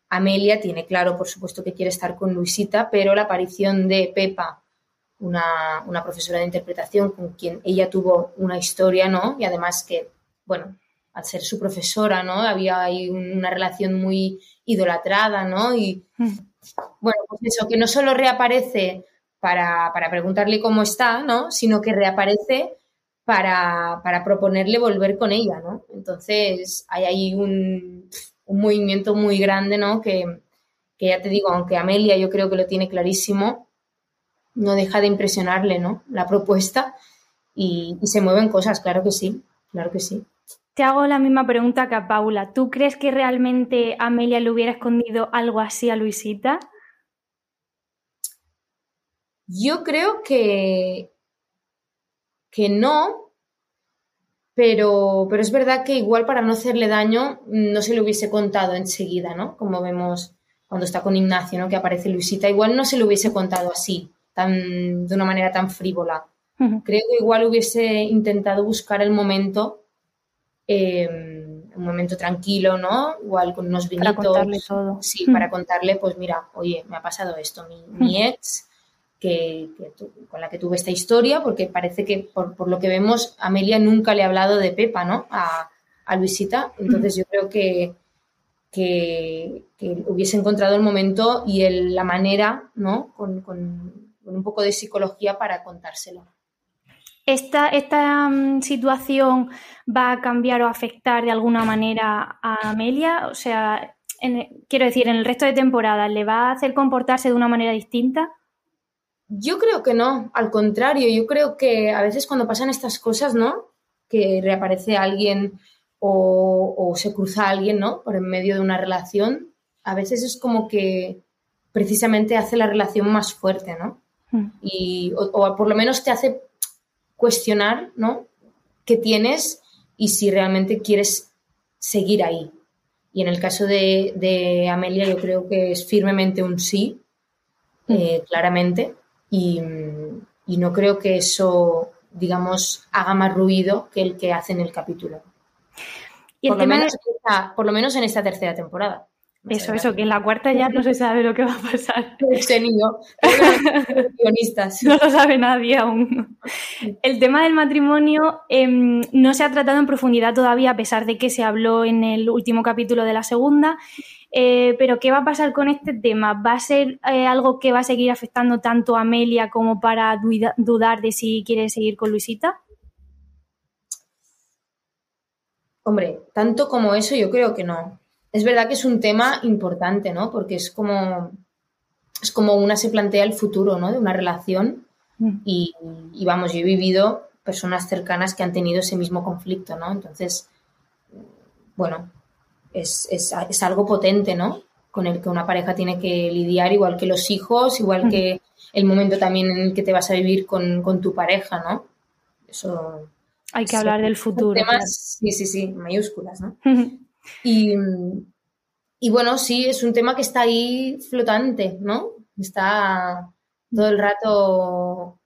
Amelia tiene claro, por supuesto, que quiere estar con Luisita, pero la aparición de Pepa, una, una profesora de interpretación con quien ella tuvo una historia, ¿no? Y además que, bueno, al ser su profesora, ¿no? Había ahí una relación muy idolatrada, ¿no? Y bueno, pues eso, que no solo reaparece para, para preguntarle cómo está, ¿no? Sino que reaparece para, para proponerle volver con ella, ¿no? Entonces hay ahí un, un movimiento muy grande, ¿no? Que, que ya te digo, aunque Amelia yo creo que lo tiene clarísimo, no deja de impresionarle, ¿no? La propuesta y, y se mueven cosas, claro que sí, claro que sí. Te hago la misma pregunta que a Paula. ¿Tú crees que realmente Amelia le hubiera escondido algo así a Luisita? Yo creo que, que no, pero, pero es verdad que igual para no hacerle daño no se le hubiese contado enseguida, ¿no? Como vemos cuando está con Ignacio, ¿no? Que aparece Luisita, igual no se lo hubiese contado así, tan, de una manera tan frívola. Creo que igual hubiese intentado buscar el momento, eh, un momento tranquilo, ¿no? Igual con unos vinitos. Para contarle todo. Sí, para contarle, pues mira, oye, me ha pasado esto, mi, mi ex que, que tu, con la que tuve esta historia, porque parece que por, por, lo que vemos, Amelia nunca le ha hablado de Pepa, ¿no? A, a Luisita. Entonces yo creo que, que, que, hubiese encontrado el momento y el, la manera, ¿no? Con, con, con, un poco de psicología para contárselo. ¿Esta, esta um, situación va a cambiar o afectar de alguna manera a Amelia? O sea, en, quiero decir, en el resto de temporadas, ¿le va a hacer comportarse de una manera distinta? Yo creo que no, al contrario, yo creo que a veces cuando pasan estas cosas, ¿no? Que reaparece alguien o, o, se cruza alguien, ¿no? Por en medio de una relación, a veces es como que precisamente hace la relación más fuerte, ¿no? Mm. Y, o, o, por lo menos te hace cuestionar, ¿no? ¿Qué tienes y si realmente quieres seguir ahí? Y en el caso de, de Amelia yo creo que es firmemente un sí, eh, claramente y, y, no creo que eso, digamos, haga más ruido que el que hace en el capítulo. ¿Y por, lo menos, de... esta, por lo menos en esta tercera temporada. Eso, eso, que en la cuarta ya no se sabe lo que va a pasar. Ese niño, guionistas. No lo sabe nadie aún. El tema del matrimonio eh, no se ha tratado en profundidad todavía, a pesar de que se habló en el último capítulo de la segunda. Eh, pero, ¿qué va a pasar con este tema? ¿Va a ser eh, algo que va a seguir afectando tanto a Amelia como para duda dudar de si quiere seguir con Luisita? Hombre, tanto como eso yo creo que no. Es verdad que es un tema importante, ¿no? Porque es como, es como una se plantea el futuro, ¿no? De una relación. Mm. Y, y, vamos, yo he vivido personas cercanas que han tenido ese mismo conflicto, ¿no? Entonces, bueno, es, es, es, algo potente, ¿no? Con el que una pareja tiene que lidiar, igual que los hijos, igual que el momento también en el que te vas a vivir con, con tu pareja, ¿no? Eso. Hay que hablar del futuro. Temas, claro. Sí, sí, sí, mayúsculas, ¿no? Y, y bueno, sí, es un tema que está ahí flotante, ¿no? Está todo el rato,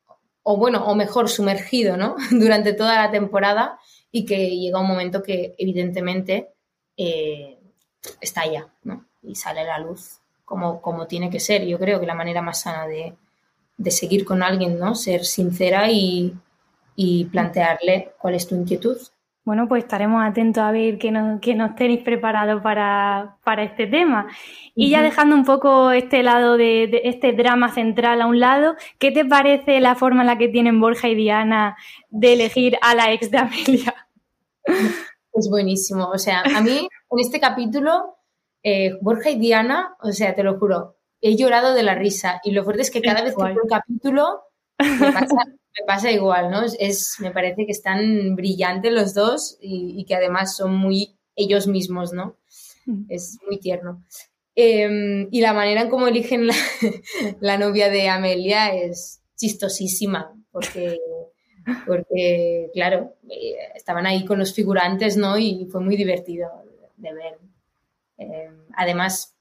o bueno, o mejor, sumergido, ¿no? Durante toda la temporada y que llega un momento que evidentemente eh, estalla, ¿no? Y sale a la luz como, como tiene que ser. Yo creo que la manera más sana de, de seguir con alguien, ¿no? Ser sincera y, y, plantearle cuál es tu inquietud. Bueno, pues estaremos atentos a ver que nos, que nos tenéis preparados para, para, este tema. Y uh -huh. ya dejando un poco este lado de, de, este drama central a un lado, ¿qué te parece la forma en la que tienen Borja y Diana de elegir a la ex de Amelia? Es buenísimo. O sea, a mí en este capítulo, eh, Borja y Diana, o sea, te lo juro, he llorado de la risa. Y lo fuerte es que cada vez que veo un capítulo me pasa, me pasa igual, ¿no? Es, me parece que están brillantes los dos y, y, que además son muy ellos mismos, ¿no? Es muy tierno. Eh, y la manera en cómo eligen la, la novia de Amelia es chistosísima, porque porque, claro, eh, estaban ahí con los figurantes, ¿no? Y fue muy divertido de ver. Eh, además,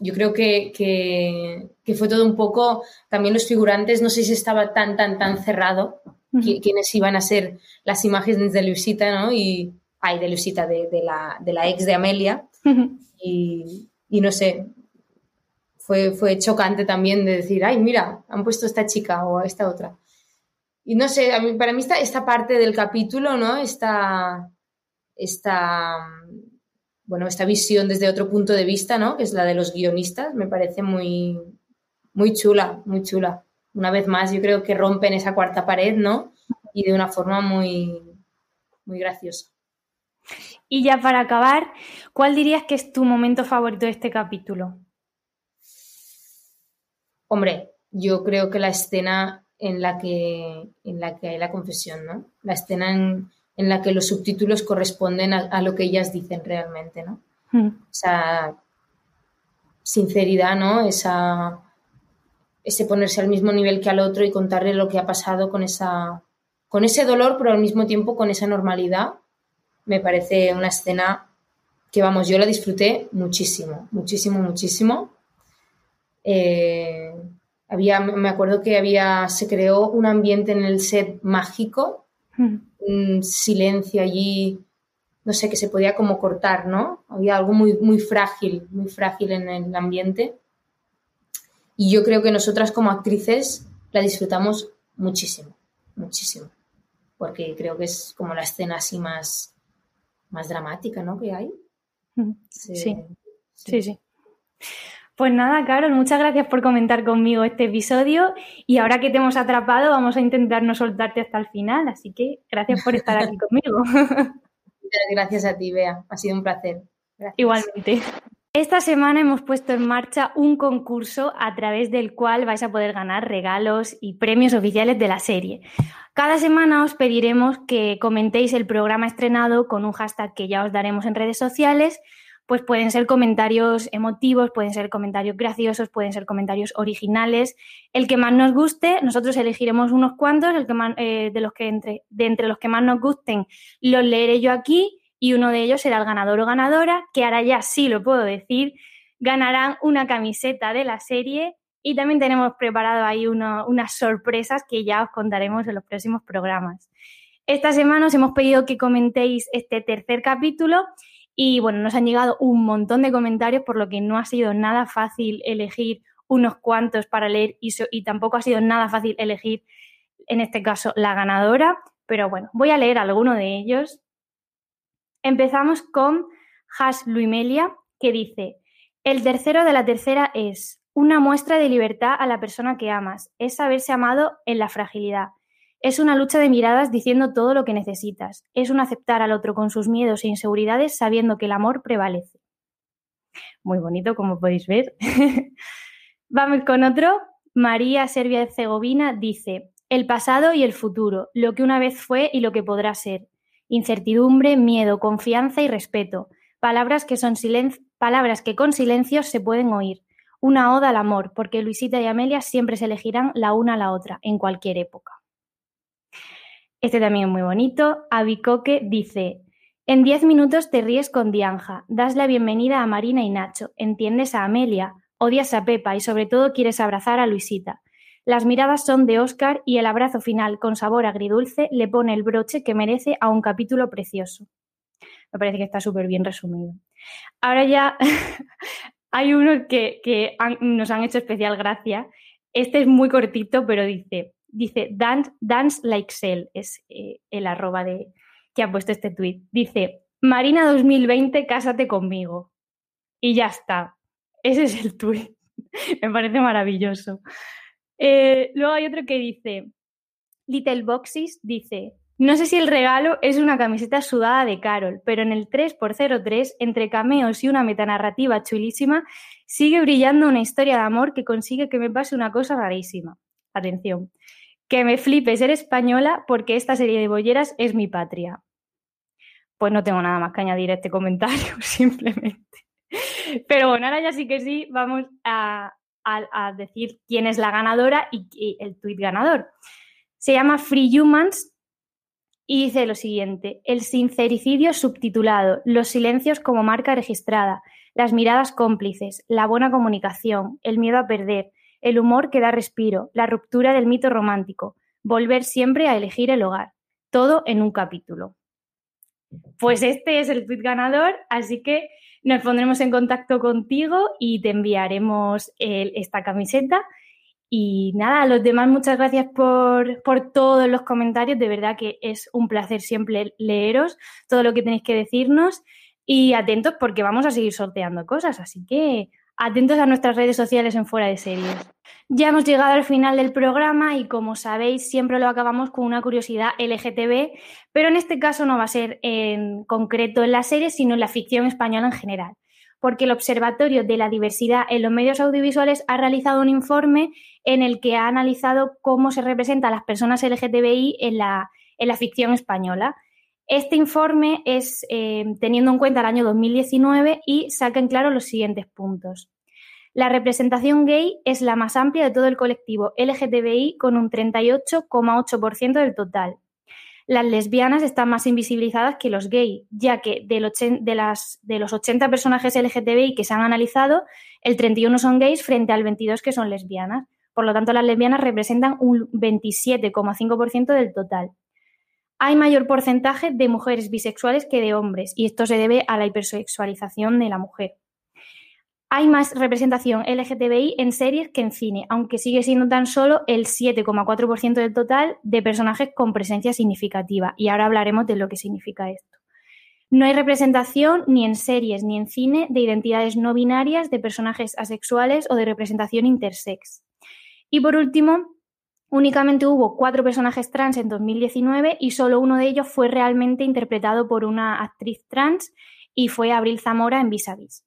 yo creo que, que, que, fue todo un poco, también los figurantes, no sé si estaba tan, tan, tan cerrado, uh -huh. quiénes iban a ser las imágenes de Luisita, ¿no? Y, ay, de Luisita, de, de, la, de la ex de Amelia. Uh -huh. y, y no sé, fue, fue chocante también de decir, ay, mira, han puesto a esta chica o a esta otra. Y no sé, a mí, para mí esta, esta parte del capítulo, ¿no? Esta, esta, bueno, esta visión desde otro punto de vista, ¿no? Que es la de los guionistas, me parece muy, muy chula, muy chula. Una vez más, yo creo que rompen esa cuarta pared, ¿no? Y de una forma muy, muy graciosa. Y ya para acabar, ¿cuál dirías que es tu momento favorito de este capítulo? Hombre, yo creo que la escena en la que, en la que hay la confesión, ¿no? La escena en, en la que los subtítulos corresponden a, a, lo que ellas dicen realmente, ¿no? Mm. Esa sinceridad, ¿no? Esa, ese ponerse al mismo nivel que al otro y contarle lo que ha pasado con esa con ese dolor, pero al mismo tiempo con esa normalidad. Me parece una escena que, vamos, yo la disfruté muchísimo, muchísimo, muchísimo. Eh, había, me acuerdo que había, se creó un ambiente en el set mágico, Mm. Un silencio allí, no sé, que se podía como cortar, ¿no? Había algo muy, muy frágil, muy frágil en el ambiente. Y yo creo que nosotras como actrices la disfrutamos muchísimo, muchísimo. Porque creo que es como la escena así más, más dramática, ¿no? Que hay. Mm. Sí, sí, sí. sí. Pues nada, Carol, muchas gracias por comentar conmigo este episodio y ahora que te hemos atrapado vamos a intentar no soltarte hasta el final, así que gracias por estar aquí conmigo. Gracias a ti, Bea, ha sido un placer. Gracias. Igualmente. Esta semana hemos puesto en marcha un concurso a través del cual vais a poder ganar regalos y premios oficiales de la serie. Cada semana os pediremos que comentéis el programa estrenado con un hashtag que ya os daremos en redes sociales pues pueden ser comentarios emotivos, pueden ser comentarios graciosos, pueden ser comentarios originales. El que más nos guste, nosotros elegiremos unos cuantos, el que eh, de, los que entre, de entre los que más nos gusten los leeré yo aquí y uno de ellos será el ganador o ganadora, que ahora ya sí lo puedo decir, ganarán una camiseta de la serie y también tenemos preparado ahí unas sorpresas que ya os contaremos en los próximos programas. Esta semana os hemos pedido que comentéis este tercer capítulo y bueno, nos han llegado un montón de comentarios, por lo que no ha sido nada fácil elegir unos cuantos para leer y, tampoco ha sido nada fácil elegir, en este caso, la ganadora. Pero bueno, voy a leer alguno de ellos. Empezamos con Has Luimelia, que dice: El tercero de la tercera es una muestra de libertad a la persona que amas, es saberse amado en la fragilidad. Es una lucha de miradas diciendo todo lo que necesitas. Es un aceptar al otro con sus miedos e inseguridades sabiendo que el amor prevalece. Muy bonito, como podéis ver. Vamos con otro. María Servia de Cegovina dice, el pasado y el futuro, lo que una vez fue y lo que podrá ser. Incertidumbre, miedo, confianza y respeto. Palabras que, son palabras que con silencios se pueden oír. Una oda al amor, porque Luisita y Amelia siempre se elegirán la una a la otra, en cualquier época. Este también es muy bonito. Abicoque dice, en diez minutos te ríes con Dianja, das la bienvenida a Marina y Nacho, entiendes a Amelia, odias a Pepa y sobre todo quieres abrazar a Luisita. Las miradas son de Oscar y el abrazo final con sabor agridulce le pone el broche que merece a un capítulo precioso. Me parece que está súper bien resumido. Ahora ya hay unos que, nos han hecho especial gracia. Este es muy cortito, pero dice, dice dance, dance like Cell, es eh, el arroba de, que ha puesto este tweet. Dice, Marina 2020, cásate conmigo. Y ya está. Ese es el tweet. Me parece maravilloso. Eh, luego hay otro que dice, Little Boxes dice, no sé si el regalo es una camiseta sudada de Carol, pero en el 3x03, entre cameos y una metanarrativa chulísima, sigue brillando una historia de amor que consigue que me pase una cosa rarísima. Atención que me flipe ser española porque esta serie de bolleras es mi patria. Pues no tengo nada más que añadir a este comentario, simplemente. Pero bueno, ahora ya sí que sí, vamos a, a, decir quién es la ganadora y, y el tuit ganador. Se llama Free Humans y dice lo siguiente, el sincericidio subtitulado, los silencios como marca registrada, las miradas cómplices, la buena comunicación, el miedo a perder, el humor que da respiro, la ruptura del mito romántico, volver siempre a elegir el hogar, todo en un capítulo. Pues este es el tweet ganador, así que nos pondremos en contacto contigo y te enviaremos esta camiseta. Y nada, a los demás muchas gracias por, por, todos los comentarios, de verdad que es un placer siempre leeros todo lo que tenéis que decirnos y atentos porque vamos a seguir sorteando cosas, así que Atentos a nuestras redes sociales en Fuera de Series. Ya hemos llegado al final del programa y como sabéis siempre lo acabamos con una curiosidad LGTB, pero en este caso no va a ser en concreto en la serie, sino en la ficción española en general, porque el Observatorio de la Diversidad en los Medios Audiovisuales ha realizado un informe en el que ha analizado cómo se representan las personas LGTBI en la, en la ficción española. Este informe es eh, teniendo en cuenta el año 2019 y saca en claro los siguientes puntos. La representación gay es la más amplia de todo el colectivo LGTBI con un 38,8% del total. Las lesbianas están más invisibilizadas que los gays, ya que de, de los 80 personajes LGTBI que se han analizado, el 31 son gays frente al 22 que son lesbianas. Por lo tanto, las lesbianas representan un 27,5% del total hay mayor porcentaje de mujeres bisexuales que de hombres, y esto se debe a la hipersexualización de la mujer. Hay más representación LGTBI en series que en cine, aunque sigue siendo tan solo el 7,4% del total de personajes con presencia significativa, y ahora hablaremos de lo que significa esto. No hay representación ni en series ni en cine de identidades no binarias, de personajes asexuales o de representación intersex. Y por último, Únicamente hubo cuatro personajes trans en 2019 y solo uno de ellos fue realmente interpretado por una actriz trans y fue Abril Zamora en Vis a Vis.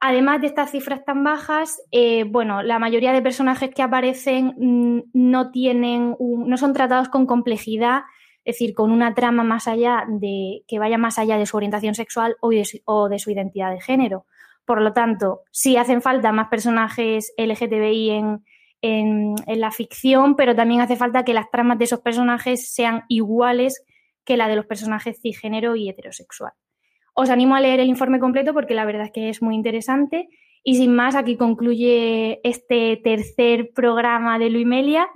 Además de estas cifras tan bajas, eh, bueno, la mayoría de personajes que aparecen mm, no tienen, no son tratados con complejidad, es decir, con una trama más allá de que vaya más allá de su orientación sexual o o de su identidad de género. Por lo tanto, sí hacen falta más personajes LGTBI en, en, la ficción, pero también hace falta que las tramas de esos personajes sean iguales que la de los personajes cisgénero y heterosexual. Os animo a leer el informe completo porque la verdad es que es muy interesante. Y sin más, aquí concluye este tercer programa de Luimelia.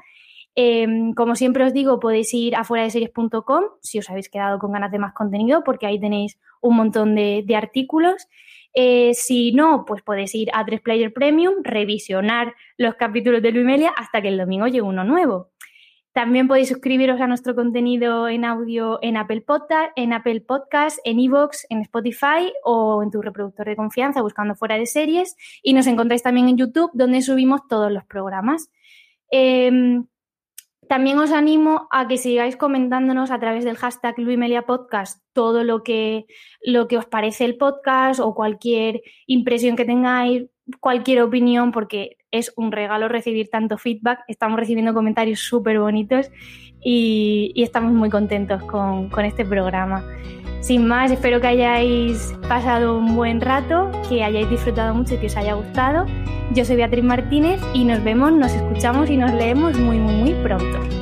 Eh, como siempre os digo, podéis ir a fuera de series.com si os habéis quedado con ganas de más contenido, porque ahí tenéis un montón de, de artículos. Eh, si no, pues podéis ir a 3Player Premium, revisionar los capítulos de Luimelia hasta que el domingo llegue uno nuevo. También podéis suscribiros a nuestro contenido en audio en Apple Podcast, en Apple Podcast, en Evox, en Spotify o en tu reproductor de confianza buscando fuera de series. Y nos encontráis también en YouTube, donde subimos todos los programas. Em, también os animo a que sigáis comentándonos a través del hashtag Luimelia Podcast todo lo que, lo que os parece el podcast o cualquier impresión que tengáis, cualquier opinión, porque es un regalo recibir tanto feedback. Estamos recibiendo comentarios súper bonitos y, estamos muy contentos con, con este programa. Sin más, espero que hayáis pasado un buen rato, que hayáis disfrutado mucho y que os haya gustado. Yo soy Beatriz Martínez y nos vemos, nos escuchamos y nos leemos muy, muy, muy pronto.